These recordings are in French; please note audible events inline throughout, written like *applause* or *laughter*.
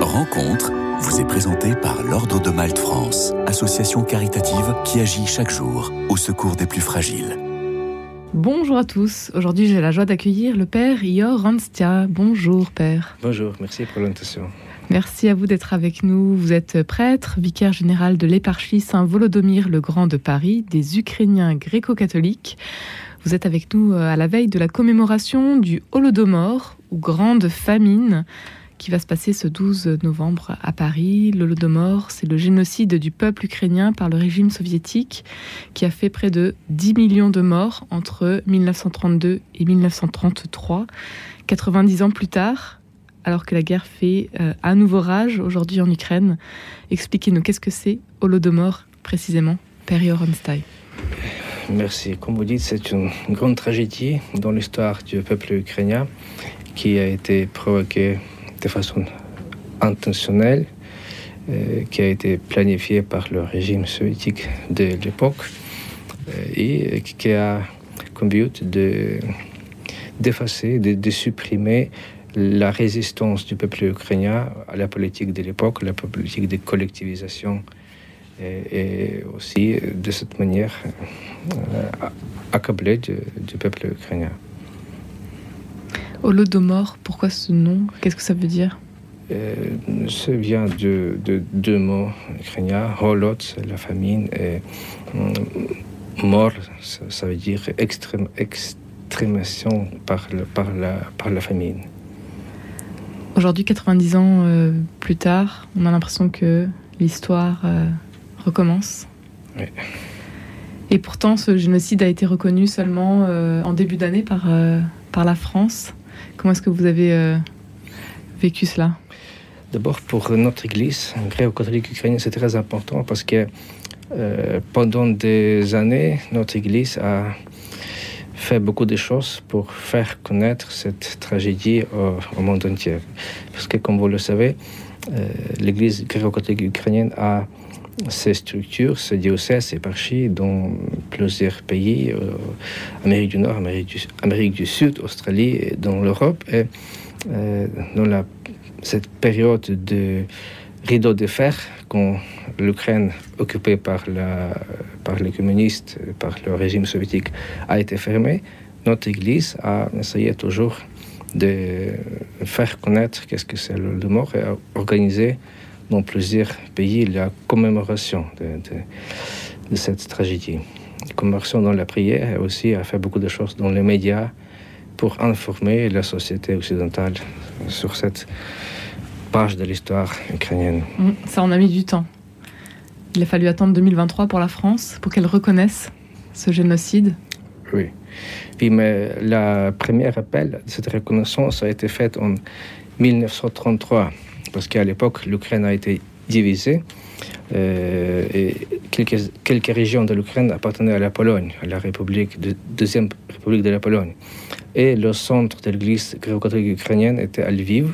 Rencontre vous est présentée par l'Ordre de Malte France, association caritative qui agit chaque jour au secours des plus fragiles. Bonjour à tous. Aujourd'hui, j'ai la joie d'accueillir le père Ior Ranstia. Bonjour, père. Bonjour, merci pour l'invitation. Merci à vous d'être avec nous. Vous êtes prêtre, vicaire général de l'éparchie Saint-Volodomir le Grand de Paris, des Ukrainiens gréco-catholiques. Vous êtes avec nous euh, à la veille de la commémoration du Holodomor, ou Grande Famine, qui va se passer ce 12 novembre à Paris. L'Holodomor, c'est le génocide du peuple ukrainien par le régime soviétique qui a fait près de 10 millions de morts entre 1932 et 1933. 90 ans plus tard, alors que la guerre fait euh, à nouveau rage aujourd'hui en Ukraine. Expliquez-nous qu'est-ce que c'est Holodomor précisément, Père Ronstein. Merci. Comme vous dites, c'est une grande tragédie dans l'histoire du peuple ukrainien qui a été provoquée de façon intentionnelle, euh, qui a été planifiée par le régime soviétique de l'époque euh, et qui a comme but de d'effacer, de, de, supprimer la résistance du peuple ukrainien à la politique de l'époque, la politique de collectivisation et, aussi de cette manière euh, accablé du, du, peuple ukrainien. Holodomor, pourquoi ce nom? Qu'est-ce que ça veut dire? Euh, Ça vient de, de, deux mots ukrainiens. Holot, c'est la famine, et mort, ça, ça, veut dire extrême, extrémation par, le, par, la, par la famine. Aujourd'hui, 90 ans euh, plus tard, on a l'impression que l'histoire euh, recommence. Oui. Et pourtant, ce génocide a été reconnu seulement euh, en début d'année par, par la France. Comment est-ce que vous avez euh, vécu cela? D'abord, pour notre Église gréco-catholique ukrainienne, c'est très important parce que euh, pendant des années, notre Église a fait beaucoup de choses pour faire connaître cette tragédie au, monde entier. Parce que, comme vous le savez, euh, l'Église gréco-catholique ukrainienne a ces structures, ces diocèses, éparchies dans plusieurs pays, euh, Amérique du Nord, Amérique du, Amérique du Sud, Australie, et dans l'Europe. Et euh, dans la, cette période de rideau de fer, quand l'Ukraine, occupée par, la, par les communistes, par le régime soviétique, a été fermée, notre Église a essayé toujours de faire connaître qu'est-ce que c'est le mort et a organisé dans plusieurs pays la commémoration de, de, de, cette tragédie. La commémoration dans la prière et aussi a fait beaucoup de choses dans les médias pour informer la société occidentale sur cette page de l'histoire ukrainienne. Ça en a mis du temps. Il a fallu attendre 2023 pour la France pour qu'elle reconnaisse ce génocide. Oui. Puis, mais la première appel de cette reconnaissance a été faite en 1933 parce qu'à l'époque, l'Ukraine a été divisée euh, et quelques, régions de l'Ukraine appartenaient à la Pologne, à la République, de, deuxième République de la Pologne. Et le centre de l'église gréco-catholique ukrainienne était à Lviv.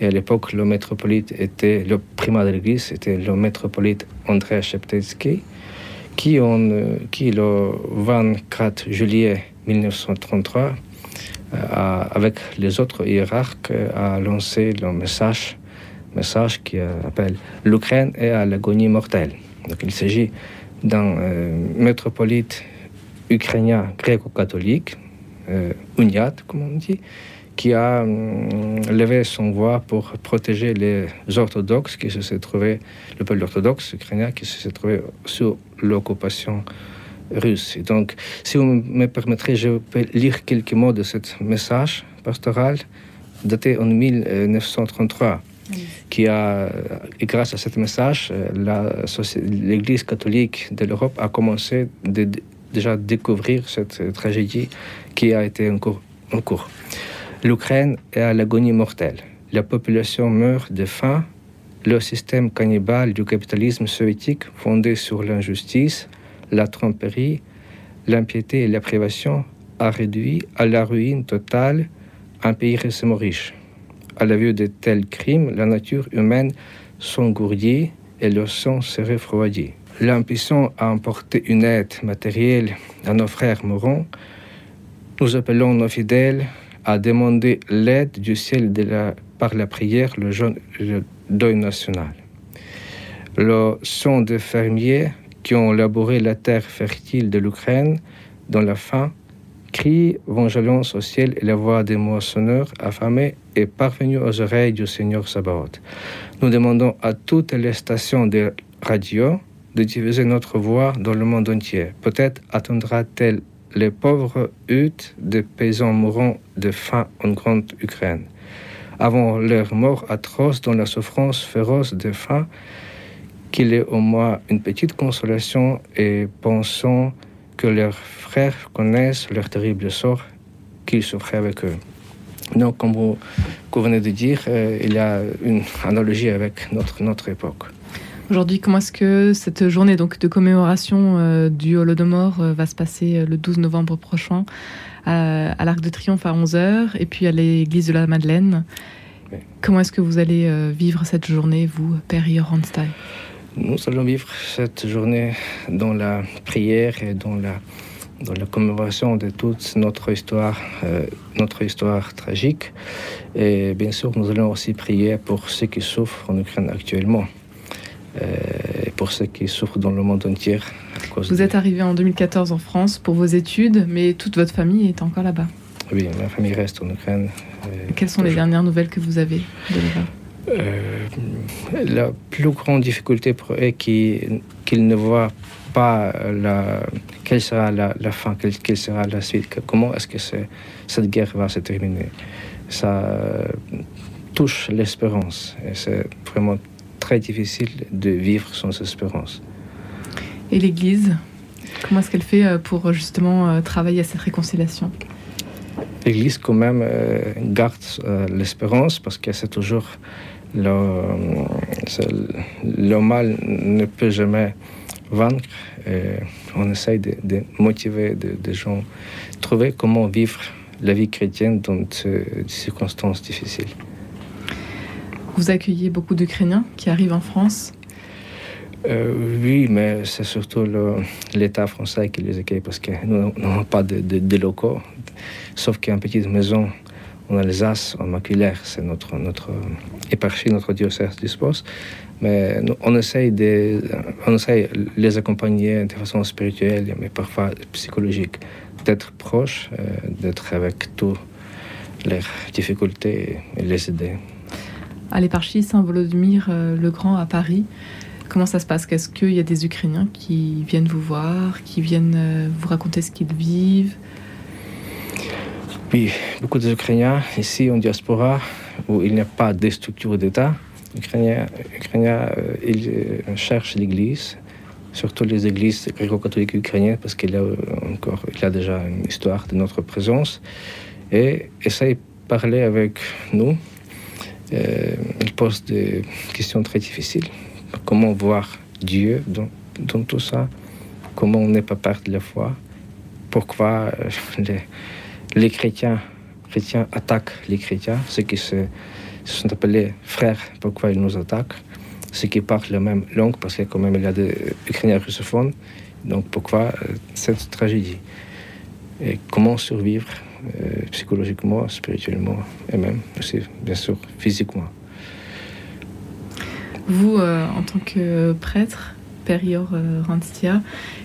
Et à l'époque, le métropolite était, le primat de l'église était le métropolite André Sheptetsky, qui, le 24 juillet 1933, a, avec les autres hiérarques, a lancé le message message qui appelle l'Ukraine est à l'agonie mortelle. Donc il s'agit d'un euh, métropolite ukrainien gréco-catholique, euh, Uniat, comme on dit, qui a euh, levé son voix pour protéger les orthodoxes qui se sont trouvés, le peuple orthodoxe ukrainien qui se trouvé sous l'occupation russe. Et donc, si vous me permettrez, je peux lire quelques mots de ce message pastoral daté en 1933 qui a, et grâce à ce message, l'Église catholique de l'Europe a commencé déjà à découvrir cette tragédie qui a été en cours. En cours. L'Ukraine est à l'agonie mortelle. La population meurt de faim. Le système cannibale du capitalisme soviétique, fondé sur l'injustice, la tromperie, l'impiété et la privation, a réduit à la ruine totale un pays récemment riche à la vue de tels crimes, la nature humaine s'engourdit et le sang se refroidit. L'impuissant à emporter une aide matérielle à nos frères mourants, nous appelons nos fidèles à demander l'aide du ciel par la prière le, deuil national. Le son des fermiers qui ont labouré la terre fertile de l'Ukraine dans la faim crie vengeance au ciel et la voix des moissonneurs affamés est parvenue aux oreilles du Seigneur Sabaoth. Nous demandons à toutes les stations de radio de diffuser notre voix dans le monde entier. Peut-être attendra-t-elle les pauvres huttes de paysans mourants de faim en grande Ukraine. Avant leur mort atroce dans la souffrance féroce de faim, qu'il ait au moins une petite consolation et pensons que leurs frères connaissent leur terrible sort qu'ils souffraient avec eux. Donc, comme vous, venez de dire, euh, il y a une analogie avec notre, notre époque. Aujourd'hui, comment est-ce que cette journée donc, de commémoration euh, du Holodomor euh, va se passer le 12 novembre prochain à, l'Arc de Triomphe à 11h et puis à l'église de la Madeleine? Comment est-ce que vous allez vivre cette journée, vous, Père Joranstein Nous allons vivre cette journée dans la prière et dans la dans la commémoration de toute notre histoire, euh, notre histoire tragique. Et bien sûr, nous allons aussi prier pour ceux qui souffrent en Ukraine actuellement. Euh, et pour ceux qui souffrent dans le monde entier. Vous êtes arrivé en 2014 en France pour vos études, mais toute votre famille est encore là-bas. Oui, ma famille reste en Ukraine. Euh, Quelles sont les dernières nouvelles que vous avez de là-bas? La plus grande difficulté pour eux est qu'ils ne voient pas quelle sera la, fin, quelle, sera la suite, comment est-ce que cette guerre va se terminer. Ça euh, touche l'espérance et c'est vraiment très difficile de vivre sans espérance. Et l'Église, comment est-ce qu'elle fait euh, pour justement euh, travailler à cette réconciliation? L'Église quand même garde l'espérance parce que c'est toujours le, le mal ne peut jamais vaincre. On essaye de, motiver des gens, trouver comment vivre la vie chrétienne dans ces circonstances difficiles. Vous accueillez beaucoup d'Ukrainiens qui arrivent en France euh, Oui, mais c'est surtout l'État français qui les accueille parce que nous n'avons pas de, de, locaux, sauf qu'il y a une petite maison en Alsace, en maculaire, c'est notre, notre éparchie, notre diocèse dispose. Mais on essaye, de, on essaye les accompagner de façon spirituelle, mais parfois psychologique, d'être proche, euh, d'être avec toutes leurs difficultés et les aider. À l'éparchie Saint-Volodymyr euh, le Grand à Paris, comment ça se passe? Est-ce qu'il y a des Ukrainiens qui viennent vous voir, qui viennent euh, vous raconter ce qu'ils vivent? Oui, beaucoup d'Ukrainiens ici en diaspora où il n'y a pas de structure d'État Ukrainiens, euh, ils euh, cherchent l'Église, surtout les églises gréco-catholiques ukrainiennes, parce qu'il y a encore, a déjà une histoire de notre présence, et essayent de parler avec nous. Euh, ils posent des questions très difficiles. Comment voir Dieu dans, tout ça Comment ne pas perdre la foi Pourquoi *laughs* les, les chrétiens, attaquent les chrétiens, ce qui se sont appelés frères. Pourquoi ils nous attaquent Ceux qui parlent la même langue, parce que quand même il y a des Ukrainiens russophones. Donc pourquoi euh, cette tragédie Et comment survivre euh, psychologiquement, spirituellement et même aussi, bien sûr, physiquement. Vous, euh, en tant que prêtre, Père Ior Randstia,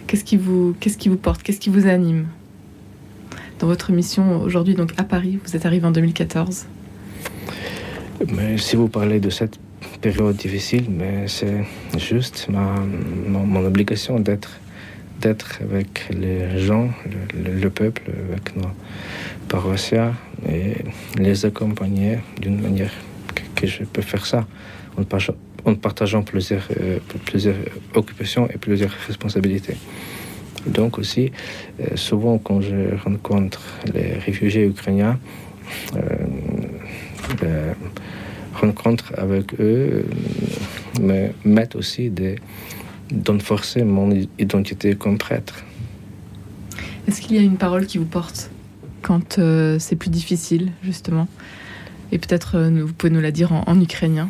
qu'est-ce qui vous, qui vous porte, qu'est-ce qui vous anime dans votre mission aujourd'hui, donc à Paris Vous êtes arrivé en 2014. Mais si vous parlez de cette période difficile, mais c'est juste ma, mon obligation d'être d'être avec les gens, le, peuple, avec nos paroissiens et les accompagner d'une manière que, je peux faire ça en, partageant plusieurs, euh, occupations et plusieurs responsabilités. Donc aussi, euh, souvent quand je rencontre les réfugiés ukrainiens, euh, euh, rencontre avec eux euh, me mettent aussi de d'enforcer mon identité comme prêtre. Est-ce qu'il y a une parole qui vous porte quand euh, c'est plus difficile, justement? Et peut-être vous pouvez nous la dire en, ukrainien.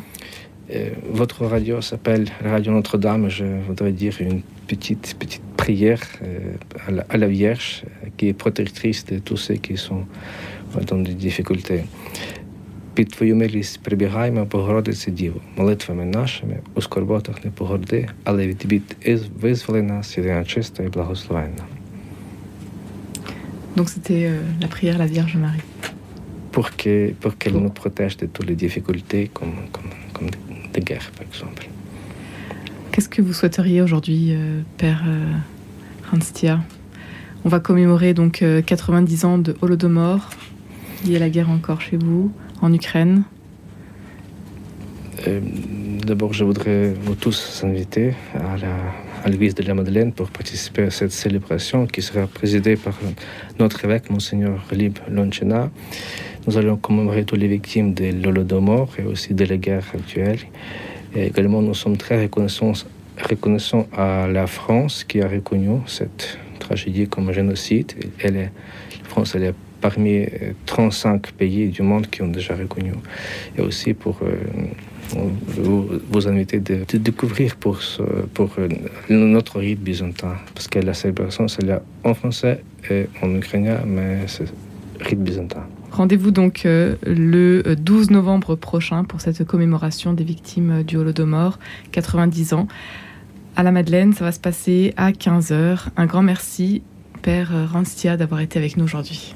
votre radio s'appelle Radio Notre-Dame. Je voudrais dire une petite, petite prière à la, à, la, Vierge qui est protectrice de tous ceux qui sont dans des difficultés. Під твою милість прибігаємо, Богородице Діво, молитвами нашими, у скорботах не погорди, але від бід визволи нас, єдина чиста і благословенна. Donc c'était euh, la prière à la Vierge Marie. Pour qu'elle pour qu'elle nous protège de toutes les difficultés, comme, comme, guerres, par exemple. Qu'est-ce que vous souhaiteriez aujourd'hui, euh, Père euh, Hanstia? On va commémorer donc euh, 90 ans de Holodomor, lié à la guerre encore chez vous, en Ukraine. Euh, D'abord, je voudrais vous tous inviter à la à l'église de la Madeleine pour participer à cette célébration qui sera présidée par notre évêque, Monseigneur Lib Lonchena. Nous allons commémorer toutes les victimes de l'Holodomor et aussi de la guerre actuelle. Et également, nous sommes très reconnaissants, à la France qui a reconnu cette tragédie comme génocide. Elle est, la France est parmi 35 pays du monde qui ont déjà reconnu. Et aussi pour euh, vous, inviter de, de découvrir pour, ce, pour euh, notre rite byzantin. Parce que la célébration, c'est là en français et en ukrainien, mais c'est rite byzantin. Rendez-vous donc euh, le 12 novembre prochain pour cette commémoration des victimes du Holodomor, 90 ans. À la Madeleine, ça va se passer à 15h. Un grand merci, Père Ranstia, d'avoir été avec nous aujourd'hui.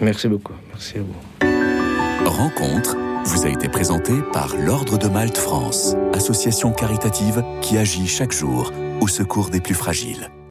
Merci beaucoup. Merci à vous. Rencontre vous a été présenté par l'Ordre de Malte France, association caritative qui agit chaque jour au secours des plus fragiles.